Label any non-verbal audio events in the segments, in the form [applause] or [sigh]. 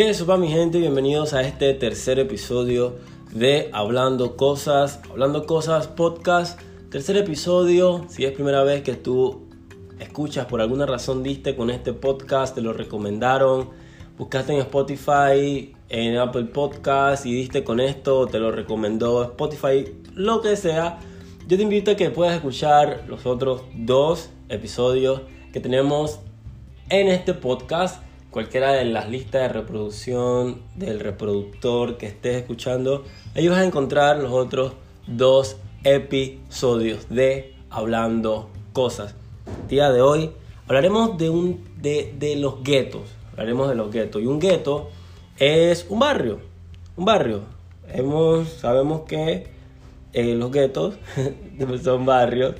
¿Qué es, mi gente? Bienvenidos a este tercer episodio de Hablando Cosas, Hablando Cosas Podcast. Tercer episodio, si es primera vez que tú escuchas, por alguna razón diste con este podcast, te lo recomendaron, buscaste en Spotify, en Apple Podcast y diste con esto, te lo recomendó Spotify, lo que sea, yo te invito a que puedas escuchar los otros dos episodios que tenemos en este podcast. Cualquiera de las listas de reproducción del reproductor que estés escuchando, ahí vas a encontrar los otros dos episodios de Hablando Cosas. día de hoy hablaremos de, un, de, de los guetos. Hablaremos de los guetos. Y un gueto es un barrio. Un barrio. Hemos, sabemos que eh, los guetos [laughs] son barrios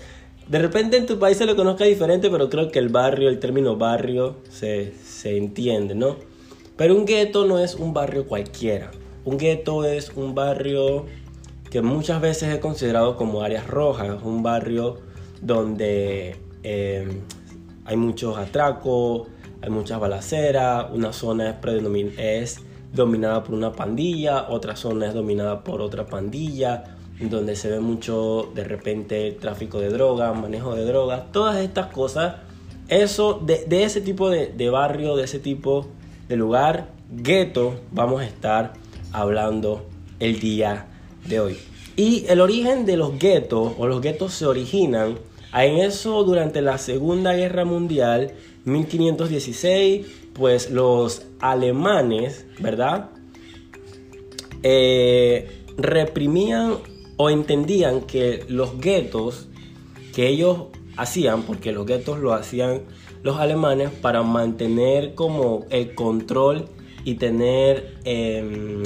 de repente en tu país se lo conozca diferente, pero creo que el barrio, el término barrio, se, entiende, ¿no? Pero un gueto no es un barrio cualquiera. Un gueto es un barrio que muchas veces es considerado como áreas rojas, un barrio donde eh, hay muchos atracos, hay muchas balaceras, una zona es, es dominada por una pandilla, otra zona es dominada por otra pandilla, donde se ve mucho de repente tráfico de drogas, manejo de drogas, todas estas cosas. Eso, de, ese tipo de, de, barrio, de ese tipo de lugar, gueto, vamos a estar hablando el día de hoy. Y el origen de los guetos, o los guetos se originan en eso durante la Segunda Guerra Mundial, 1516, pues los alemanes, ¿verdad? Eh, reprimían o entendían que los guetos que ellos hacían, porque los guetos lo hacían los alemanes para mantener como el control y tener, eh,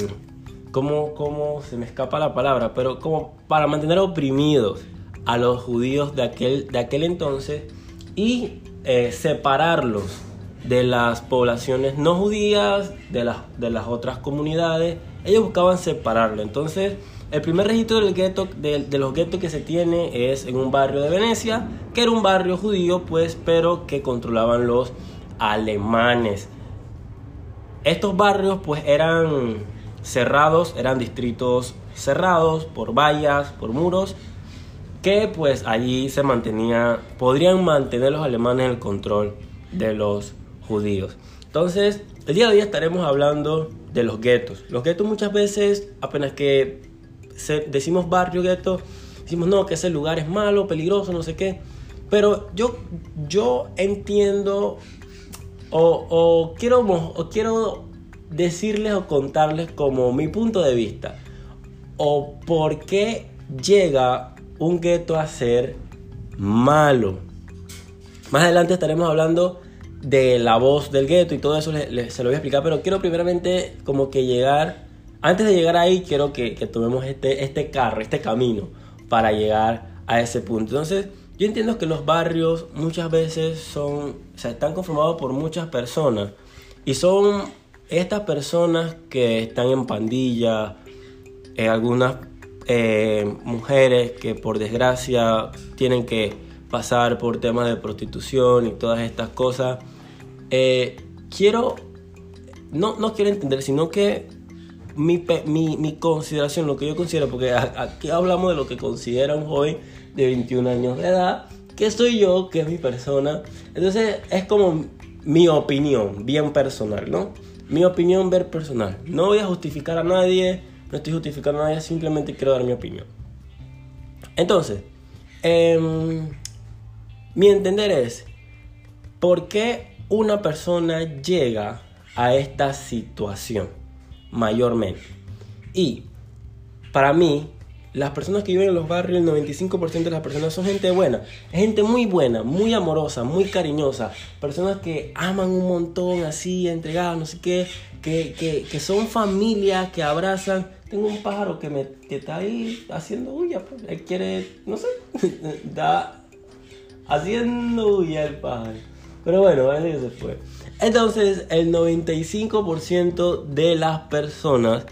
como, se me escapa la palabra, pero como para mantener oprimidos a los judíos de aquel, de aquel entonces y eh, separarlos de las poblaciones no judías, de las, de las otras comunidades, ellos buscaban separarlo. Entonces, el primer registro del gueto, de, los guetos que se tiene es en un barrio de Venecia, que era un barrio judío, pues, pero que controlaban los alemanes. Estos barrios, pues, eran cerrados, eran distritos cerrados por vallas, por muros, que pues allí se mantenía, podrían mantener los alemanes el control de los judíos. Entonces, el día de hoy estaremos hablando de los guetos. Los guetos muchas veces, apenas que decimos barrio gueto, decimos no, que ese lugar es malo, peligroso, no sé qué. Pero yo, yo entiendo o, quiero, quiero decirles o contarles como mi punto de vista o por qué llega un gueto a ser malo. Más adelante estaremos hablando de la voz del gueto y todo eso se lo voy a explicar, pero quiero primeramente como que llegar antes de llegar ahí, quiero que, tomemos este, este carro, este camino para llegar a ese punto. Entonces, yo entiendo que los barrios muchas veces son, o están conformados por muchas personas y son estas personas que están en pandilla, eh, algunas eh, mujeres que por desgracia tienen que pasar por temas de prostitución y todas estas cosas. Eh, quiero, no, no quiero entender, sino que mi, mi, consideración, lo que yo considero, porque aquí hablamos de lo que considera un joven de 21 años de edad, que soy yo, que es mi persona. Entonces es como mi opinión, bien personal, ¿no? Mi opinión ver personal. No voy a justificar a nadie, no estoy justificando a nadie, simplemente quiero dar mi opinión. Entonces, em, mi entender es, ¿por qué una persona llega a esta situación? Mayormente. Y para mí, las personas que viven en los barrios, el 95% de las personas son gente buena. gente muy buena, muy amorosa, muy cariñosa. Personas que aman un montón, así, entregadas, no sé qué. Que, que, son familias que abrazan. Tengo un pájaro que me está ahí haciendo huya. Pues. Él quiere, no sé, [laughs] da haciendo huya el pájaro. Pero bueno, él se fue. Entonces, el 95% de las personas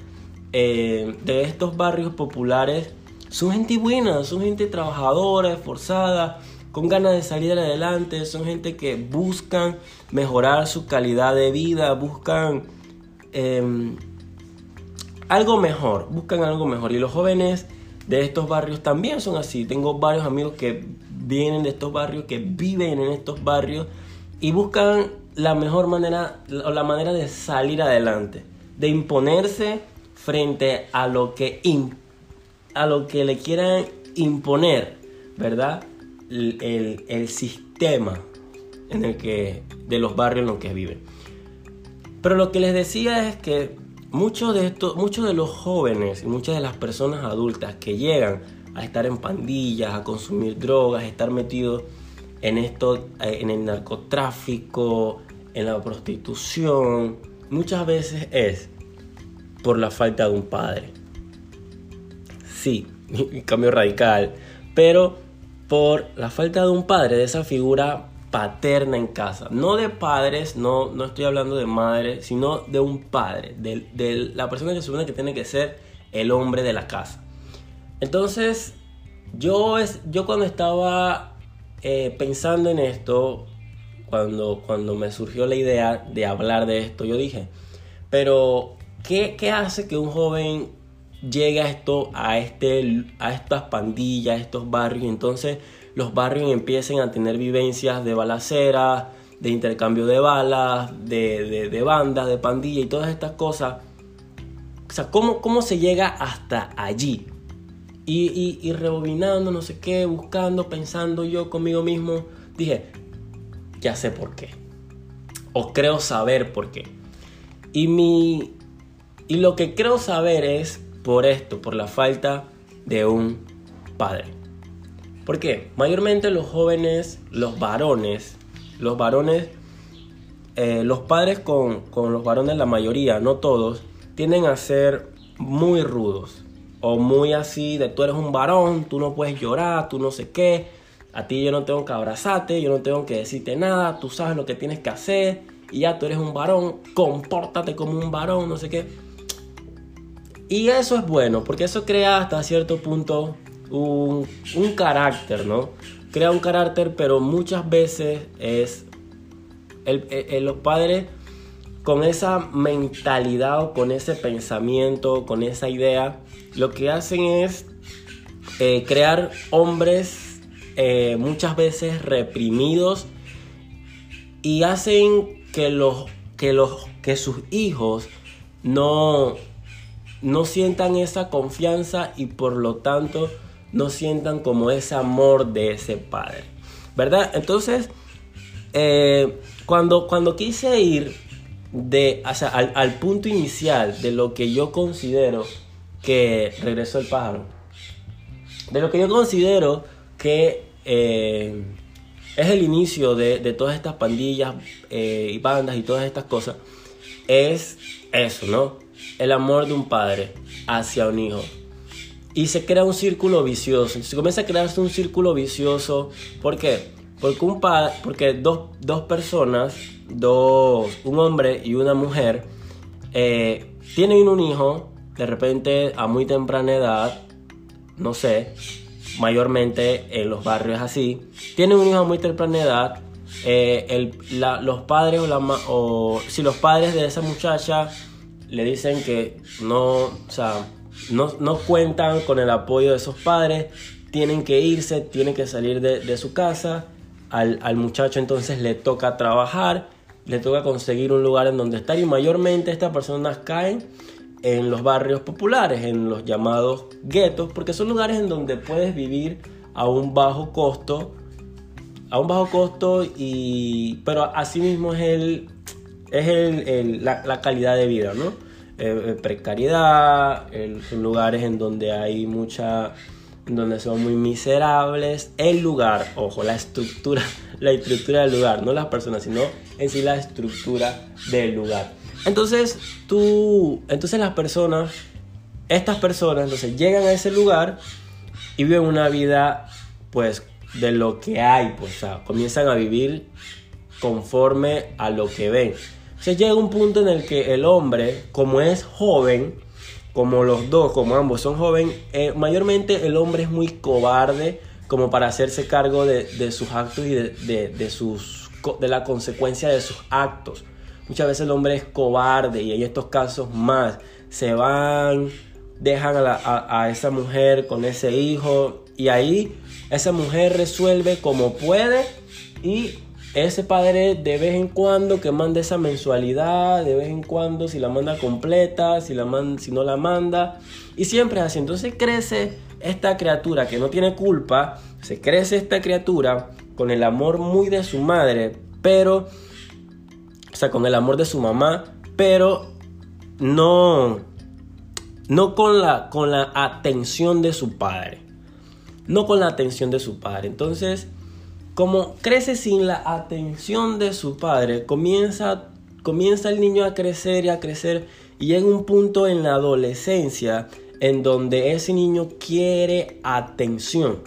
eh, de estos barrios populares son gente buena, son gente trabajadora, esforzada, con ganas de salir adelante, son gente que buscan mejorar su calidad de vida, buscan em, algo mejor, buscan algo mejor. Y los jóvenes de estos barrios también son así. Tengo varios amigos que vienen de estos barrios, que viven en estos barrios y buscan la mejor manera o la manera de salir adelante, de imponerse frente a lo que, a lo que le quieran imponer, ¿verdad? El, el, sistema en el que, de los barrios en los que viven. Pero lo que les decía es que muchos de, estos, muchos de los jóvenes y muchas de las personas adultas que llegan a estar en pandillas, a consumir drogas, a estar metidos en esto, eh, en el narcotráfico, en la prostitución, muchas veces es por la falta de un padre. Sí, [laughs] cambio radical, pero por la falta de un padre, de esa figura paterna en casa. No de padres, no, no estoy hablando de madre, sino de un padre, de, la persona que supone que tiene que ser el hombre de la casa. Entonces, yo, es, yo cuando estaba eh, pensando en esto, cuando, cuando me surgió la idea de hablar de esto, yo dije, pero ¿qué, qué hace que un joven llegue a esto, a, este, a estas pandillas, a estos barrios? Entonces los barrios empiecen a tener vivencias de balacera, de intercambio de balas, de, de, bandas, de pandilla y todas estas cosas. O sea, ¿cómo, cómo se llega hasta allí? Y, y, rebobinando, no sé qué, buscando, pensando yo conmigo mismo, dije, ya sé por qué. O creo saber por qué. Y, mi, y lo que creo saber es por esto, por la falta de un padre. ¿Por qué? Mayormente los jóvenes, los varones, los varones, eh, los padres con, con los varones, la mayoría, no todos, tienden a ser muy rudos. O muy así de tú eres un varón, tú no puedes llorar, tú no sé qué a ti yo no tengo que abrazarte, yo no tengo que decirte nada, tú sabes lo que tienes que hacer y ya tú eres un varón, compórtate como un varón, no sé qué. Y eso es bueno, porque eso crea hasta cierto punto un, carácter, ¿no? Crea un carácter, pero muchas veces es el, los padres con esa mentalidad o con ese pensamiento, con esa idea, lo que hacen es eh, crear hombres eh, muchas veces reprimidos y hacen que los que los que sus hijos no no sientan esa confianza y por lo tanto no sientan como ese amor de ese padre verdad entonces eh, cuando cuando quise ir de al, al punto inicial de lo que yo considero que regresó el pájaro de lo que yo considero que eh, es el inicio de, todas estas pandillas eh, y bandas y todas estas cosas, es eso, ¿no? El amor de un padre hacia un hijo. Y se crea un círculo vicioso. Se comienza a crearse un círculo vicioso. ¿Por qué? Porque, un porque dos, dos personas, dos, un hombre y una mujer, eh, tienen un hijo, de repente a muy temprana edad, no sé, mayormente en los barrios así, tienen un hijo a muy temprana edad, eh, los padres o, la, o si los padres de esa muchacha le dicen que no, no, no, cuentan con el apoyo de esos padres, tienen que irse, tienen que salir de, su casa, al, al, muchacho entonces le toca trabajar, le toca conseguir un lugar en donde estar y mayormente estas personas caen en los barrios populares, en los llamados guetos, porque son lugares en donde puedes vivir a un bajo costo, a un bajo costo y pero asimismo es el es el, la, calidad de vida, ¿no? Eh, eh, precariedad, son lugares en donde hay mucha, donde son muy miserables, el lugar, ojo, la estructura, [laughs] la estructura del lugar, no las personas, sino en sí la estructura del lugar. Entonces, tú, entonces las personas, estas personas, entonces llegan a ese lugar y viven una vida, pues, de lo que hay, pues, o sea, comienzan a vivir conforme a lo que ven. Se llega un punto en el que el hombre, como es joven, como los dos, como ambos son jóvenes, eh, mayormente el hombre es muy cobarde como para hacerse cargo de, sus actos y de, de, sus, de la consecuencia de sus actos. muchas veces el hombre es cobarde y en estos casos más se van, dejan a, esa mujer con ese hijo y ahí esa mujer resuelve como puede y ese padre de vez en cuando que manda esa mensualidad, de vez en cuando si la manda completa, si, la si no la manda, y siempre es así. Entonces crece esta criatura que no tiene culpa, se crece esta criatura con el amor muy de su madre, pero, o sea, con el amor de su mamá, pero no, no con la, con la atención de su padre. No con la atención de su padre. Entonces, como crece sin la atención de su padre, comienza, comienza el niño a crecer y a crecer y llega un punto en la adolescencia en donde ese niño quiere atención.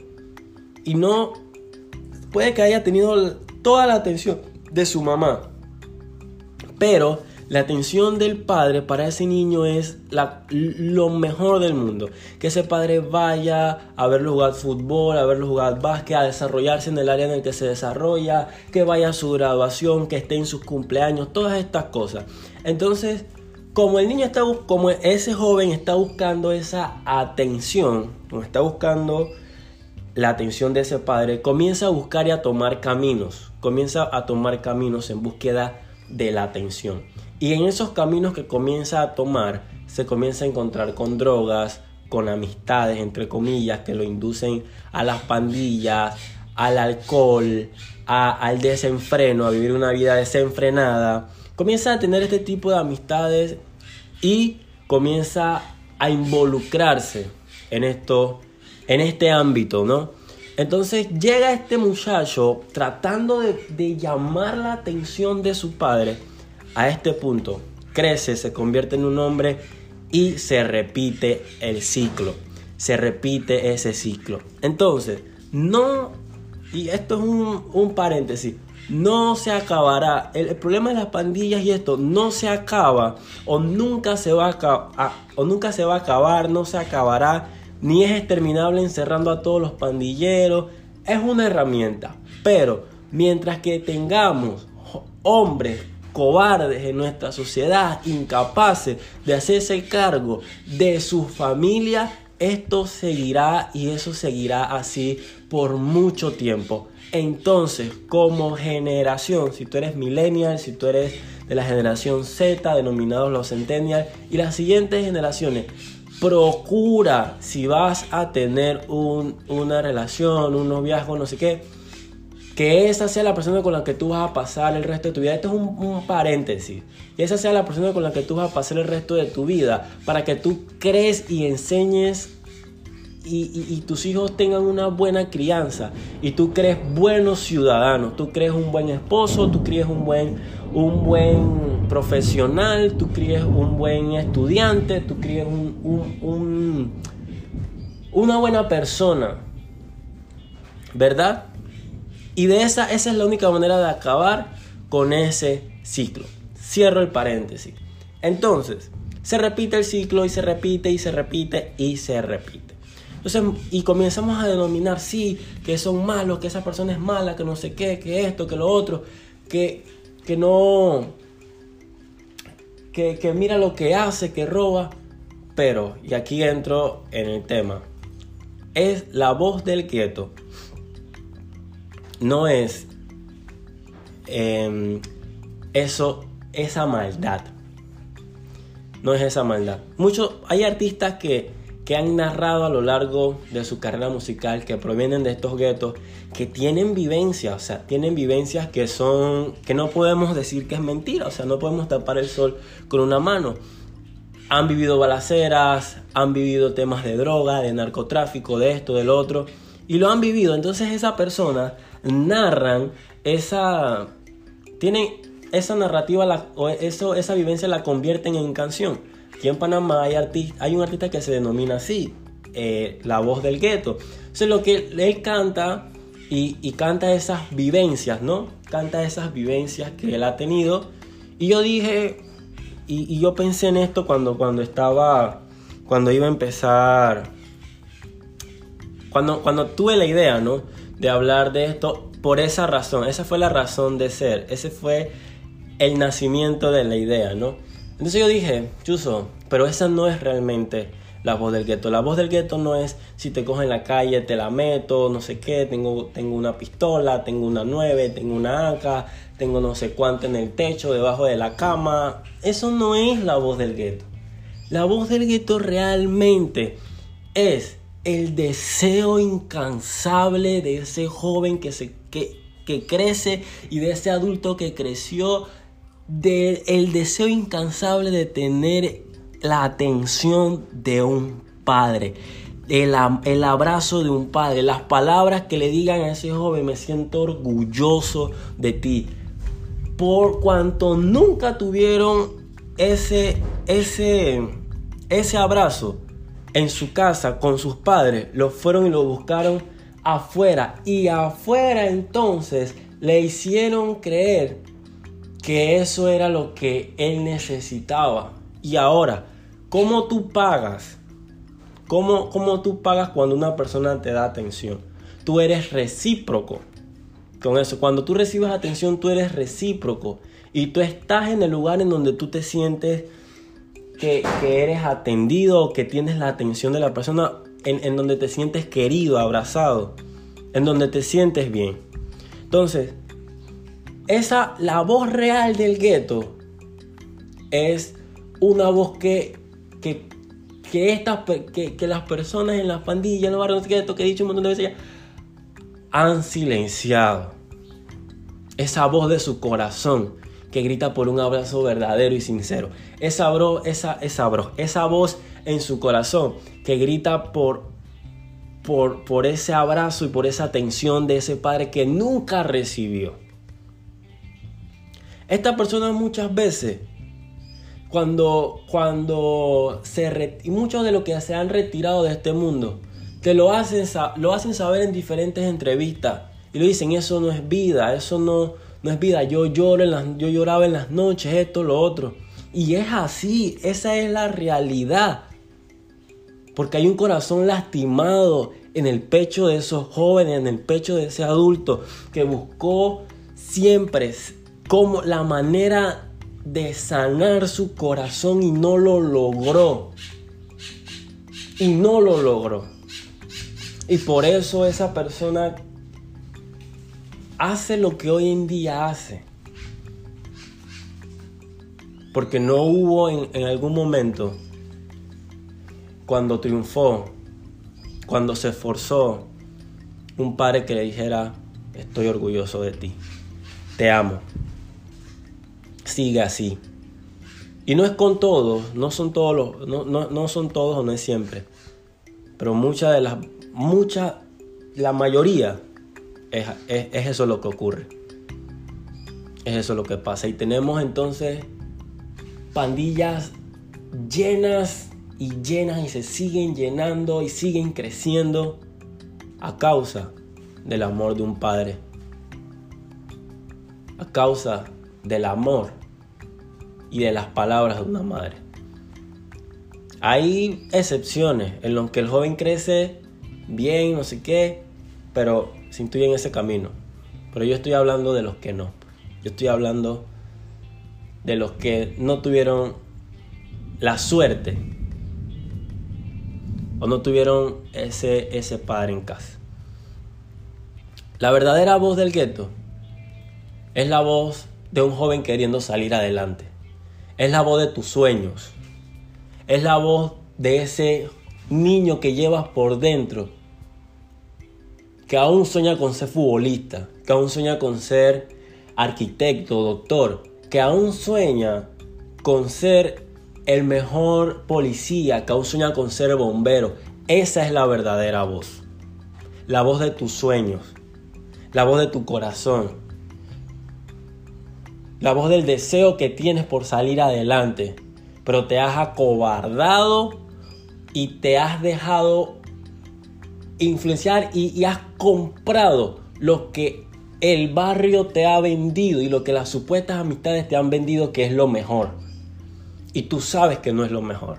Y no puede que haya tenido toda la atención de su mamá, pero la atención del padre para ese niño es lo mejor del mundo. Que ese padre vaya a verlo jugar fútbol, a verlo jugar básquet, a desarrollarse en el área en el que se desarrolla, que vaya a su graduación, que esté en sus cumpleaños, todas estas cosas. Entonces, como el niño está, como ese joven está buscando esa atención, como está buscando la atención de ese padre, comienza a buscar y a tomar caminos, comienza a tomar caminos en búsqueda de la atención. Y en esos caminos que comienza a tomar, se comienza a encontrar con drogas, con amistades, entre comillas, que lo inducen a las pandillas, al alcohol, al desenfreno, a vivir una vida desenfrenada. Comienza a tener este tipo de amistades y comienza a involucrarse en esto, en este ámbito, ¿no? Entonces llega este muchacho tratando de, llamar la atención de su padre a este punto, crece, se convierte en un hombre y se repite el ciclo. Se repite ese ciclo. Entonces, no, y esto es un, paréntesis, no se acabará. El, problema de las pandillas y esto no se acaba o nunca se va a, o nunca se va a acabar, no se acabará, ni es exterminable encerrando a todos los pandilleros. Es una herramienta, pero mientras que tengamos hombres cobardes en nuestra sociedad, incapaces de hacerse cargo de su familia, esto seguirá y eso seguirá así por mucho tiempo. Entonces, como generación, si tú eres millennial, si tú eres de la generación Z, denominados los centennials, y las siguientes generaciones, procura si vas a tener una relación, un noviazgo, no sé qué, que esa sea la persona con la que tú vas a pasar el resto de tu vida. Esto es un, paréntesis. Y esa sea la persona con la que tú vas a pasar el resto de tu vida para que tú crees y enseñes y, tus hijos tengan una buena crianza y tú crees buenos ciudadanos, tú crees un buen esposo, tú crees un buen, un buen profesional, tú crees un buen estudiante, tú crees un, una buena persona, ¿verdad? Y de esa, esa es la única manera de acabar con ese ciclo. Cierro el paréntesis. Entonces, se repite el ciclo y se repite y se repite y se repite. Entonces, y comenzamos a denominar, sí, que son malos, que esa persona es mala, que no sé qué, que esto, que lo otro, que, que no, que, que mira lo que hace, que roba. Pero, y aquí entro en el tema, es la voz del quieto no es em, eso, esa maldad. No es esa maldad. Muchos, hay artistas que, que han narrado a lo largo de su carrera musical que provienen de estos guetos, que tienen vivencias, o sea, tienen vivencias que son, que no podemos decir que es mentira, o sea, no podemos tapar el sol con una mano. Han vivido balaceras, han vivido temas de droga, de narcotráfico, de esto, del otro, y lo han vivido. Entonces esa persona narran esa... Tienen esa narrativa o eso, esa vivencia la convierten en canción. Aquí en Panamá hay, hay un artista que se denomina así, eh, la voz del gueto. Entonces lo que él canta y, canta esas vivencias, ¿no? Canta esas vivencias que él ha tenido. Y yo dije, y, y, yo pensé en esto cuando, cuando estaba, cuando iba a empezar, cuando, cuando tuve la idea, ¿no? de hablar de esto por esa razón. Esa fue la razón de ser. Ese fue el nacimiento de la idea, ¿no? Entonces yo dije, Chuso, pero esa no es realmente la voz del gueto. La voz del gueto no es si te cojo en la calle, te la meto, no sé qué, tengo, tengo una pistola, tengo una 9, tengo una AK, tengo no sé cuánto en el techo, debajo de la cama. Eso no es la voz del gueto. La voz del gueto realmente es el deseo incansable de ese joven que, se, que, que crece y de ese adulto que creció, del el deseo incansable de tener la atención de un padre, el, el, abrazo de un padre, las palabras que le digan a ese joven, me siento orgulloso de ti. Por cuanto nunca tuvieron ese, ese, ese abrazo en su casa con sus padres, lo fueron y lo buscaron afuera. Y afuera entonces le hicieron creer que eso era lo que él necesitaba. Y ahora, ¿cómo tú pagas? ¿Cómo, ¿Cómo tú pagas cuando una persona te da atención? Tú eres recíproco con eso. Cuando tú recibes atención, tú eres recíproco. Y tú estás en el lugar en donde tú te sientes que, eres atendido, que tienes la atención de la persona, en, en donde te sientes querido, abrazado, en donde te sientes bien. Entonces, esa, la voz real del gueto es una voz que, que, que, que, que las personas en las pandillas, en los barrios gueto, que he dicho un montón de veces ya, han silenciado. Esa voz de su corazón que grita por un abrazo verdadero y sincero. Esa, esa, esa, esa voz en su corazón que grita por, por, por ese abrazo y por esa atención de ese padre que nunca recibió. Esta persona muchas veces, cuando, cuando se y muchos de los que se han retirado de este mundo, te lo hacen, lo hacen saber en diferentes entrevistas y lo dicen, eso no es vida, eso no, no es vida. Yo lloro en las, yo lloraba en las noches, esto, lo otro. Y es así, esa es la realidad. Porque hay un corazón lastimado en el pecho de esos jóvenes, en el pecho de ese adulto que buscó siempre como la manera de sanar su corazón y no lo logró. Y no lo logró. Y por eso esa persona hace lo que hoy en día hace. Porque no hubo en, algún momento, cuando triunfó, cuando se esforzó, un padre que le dijera, estoy orgulloso de ti, te amo sigue así. Y no es con todos, no son todos los, no, no, son todos o no es siempre. Pero muchas de las, mucha, la mayoría es, es eso lo que ocurre. Es eso lo que pasa. Y tenemos entonces pandillas llenas y llenas y se siguen llenando y siguen creciendo a causa del amor de un padre. A causa del amor y de las palabras de una madre. Hay excepciones en los que el joven crece bien, no sé qué, pero se intuye en ese camino. Pero yo estoy hablando de los que no. Yo estoy hablando de los que no tuvieron la suerte o no tuvieron ese, ese padre en casa. La verdadera voz del gueto es la voz de un joven queriendo salir adelante. Es la voz de tus sueños. Es la voz de ese niño que llevas por dentro. Que aún sueña con ser futbolista. Que aún sueña con ser arquitecto, doctor. Que aún sueña con ser el mejor policía. Que aún sueña con ser bombero. Esa es la verdadera voz. La voz de tus sueños. La voz de tu corazón la voz del deseo que tienes por salir adelante, pero te has acobardado y te has dejado influenciar y, has comprado lo que el barrio te ha vendido y lo que las supuestas amistades te han vendido que es lo mejor. Y tú sabes que no es lo mejor.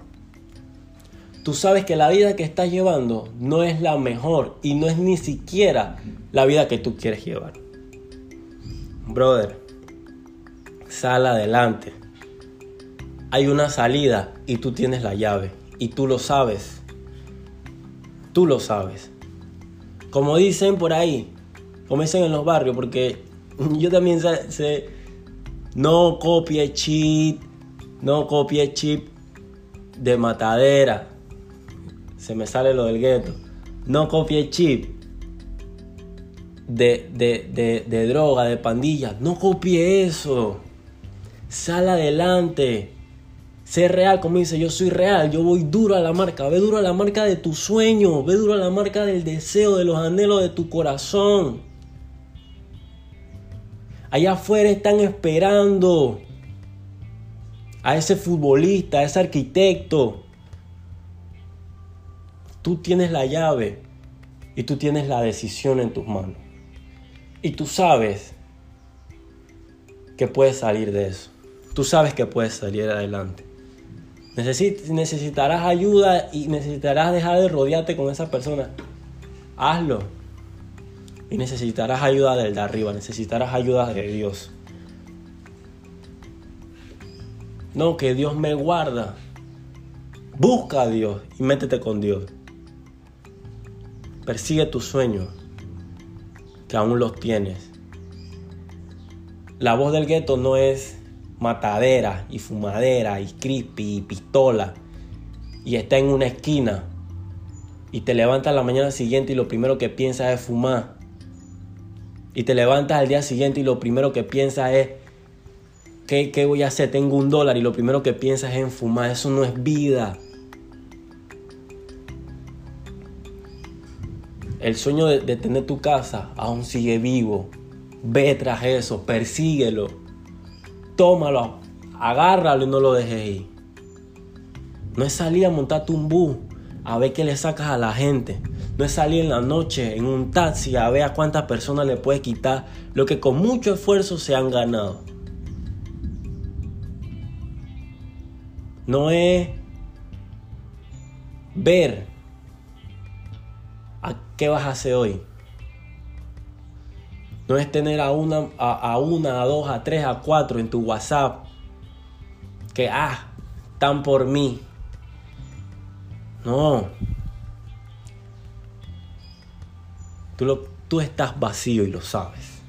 Tú sabes que la vida que estás llevando no es la mejor y no es ni siquiera la vida que tú quieres llevar. Brother, sal adelante. Hay una salida y tú tienes la llave y tú lo sabes. Tú lo sabes. Como dicen por ahí, como dicen en los barrios, porque [laughs] yo también sé, no copie chip, no copie chip de matadera. Se me sale lo del gueto. No copie chip de, de, de, droga, de pandilla. No copie eso. Sal adelante. Sé real, como dice, yo soy real, yo voy duro a la marca, ve duro a la marca de tu sueño, ve duro a la marca del deseo, de los anhelos de tu corazón. Allá afuera están esperando a ese futbolista, a ese arquitecto. Tú tienes la llave y tú tienes la decisión en tus manos. Y tú sabes que puedes salir de eso. Tú sabes que puedes salir adelante. necesitarás ayuda y necesitarás dejar de rodearte con esa persona. Hazlo. Y necesitarás ayuda del de arriba, necesitarás ayuda de Dios. No, que Dios me guarda. Busca a Dios y métete con Dios. Persigue tus sueños que aún los tienes. La voz del gueto no es matadera y fumadera y creepy y pistola y está en una esquina y te levantas la mañana siguiente y lo primero que piensas es fumar. Y te levantas al día siguiente y lo primero que piensas es, ¿qué, ¿qué, voy a hacer? Tengo un dólar y lo primero que piensas es en fumar. Eso no es vida. El sueño de, tener tu casa aún sigue vivo. Ve tras eso, persíguelo. Tómalo, agárralo y no lo dejes ir. No es salir a montarte un bus a ver qué le sacas a la gente. No es salir en la noche en un taxi a ver a cuántas personas le puedes quitar lo que con mucho esfuerzo se han ganado. No es ver ¿Qué vas a hacer hoy? No es tener a una, a, una, a dos, a tres, a cuatro en tu WhatsApp que, ah, están por mí. No. Tú, lo, tú estás vacío y lo sabes.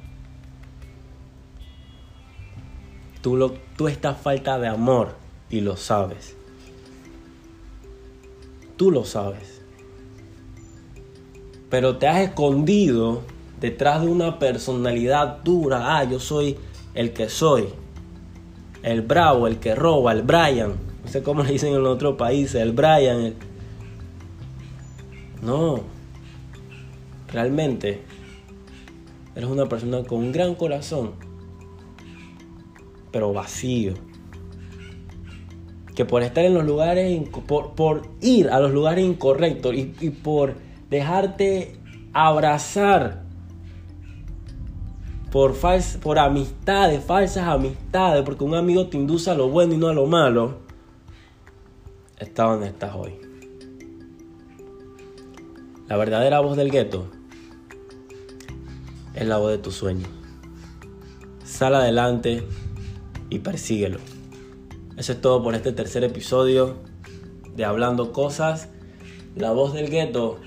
Tú, lo, tú estás falta de amor y lo sabes. Tú lo sabes pero te has escondido detrás de una personalidad dura. Ah, yo soy el que soy. El bravo, el que roba, el Brian. No sé cómo le dicen en otros países, el Brian. No. Realmente eres una persona con un gran corazón, pero vacío. Que por estar en los lugares, por, por ir a los lugares incorrectos y, y por dejarte abrazar por, por amistades, falsas amistades, porque un amigo te induce a lo bueno y no a lo malo, está donde estás hoy. La verdadera voz del gueto es la voz de tu sueño. Sal adelante y persíguelo. Eso es todo por este tercer episodio de Hablando Cosas. La voz del gueto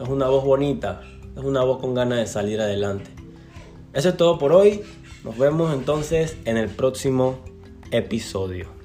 es una voz bonita, es una voz con ganas de salir adelante. Eso es todo por hoy. Nos vemos entonces en el próximo episodio.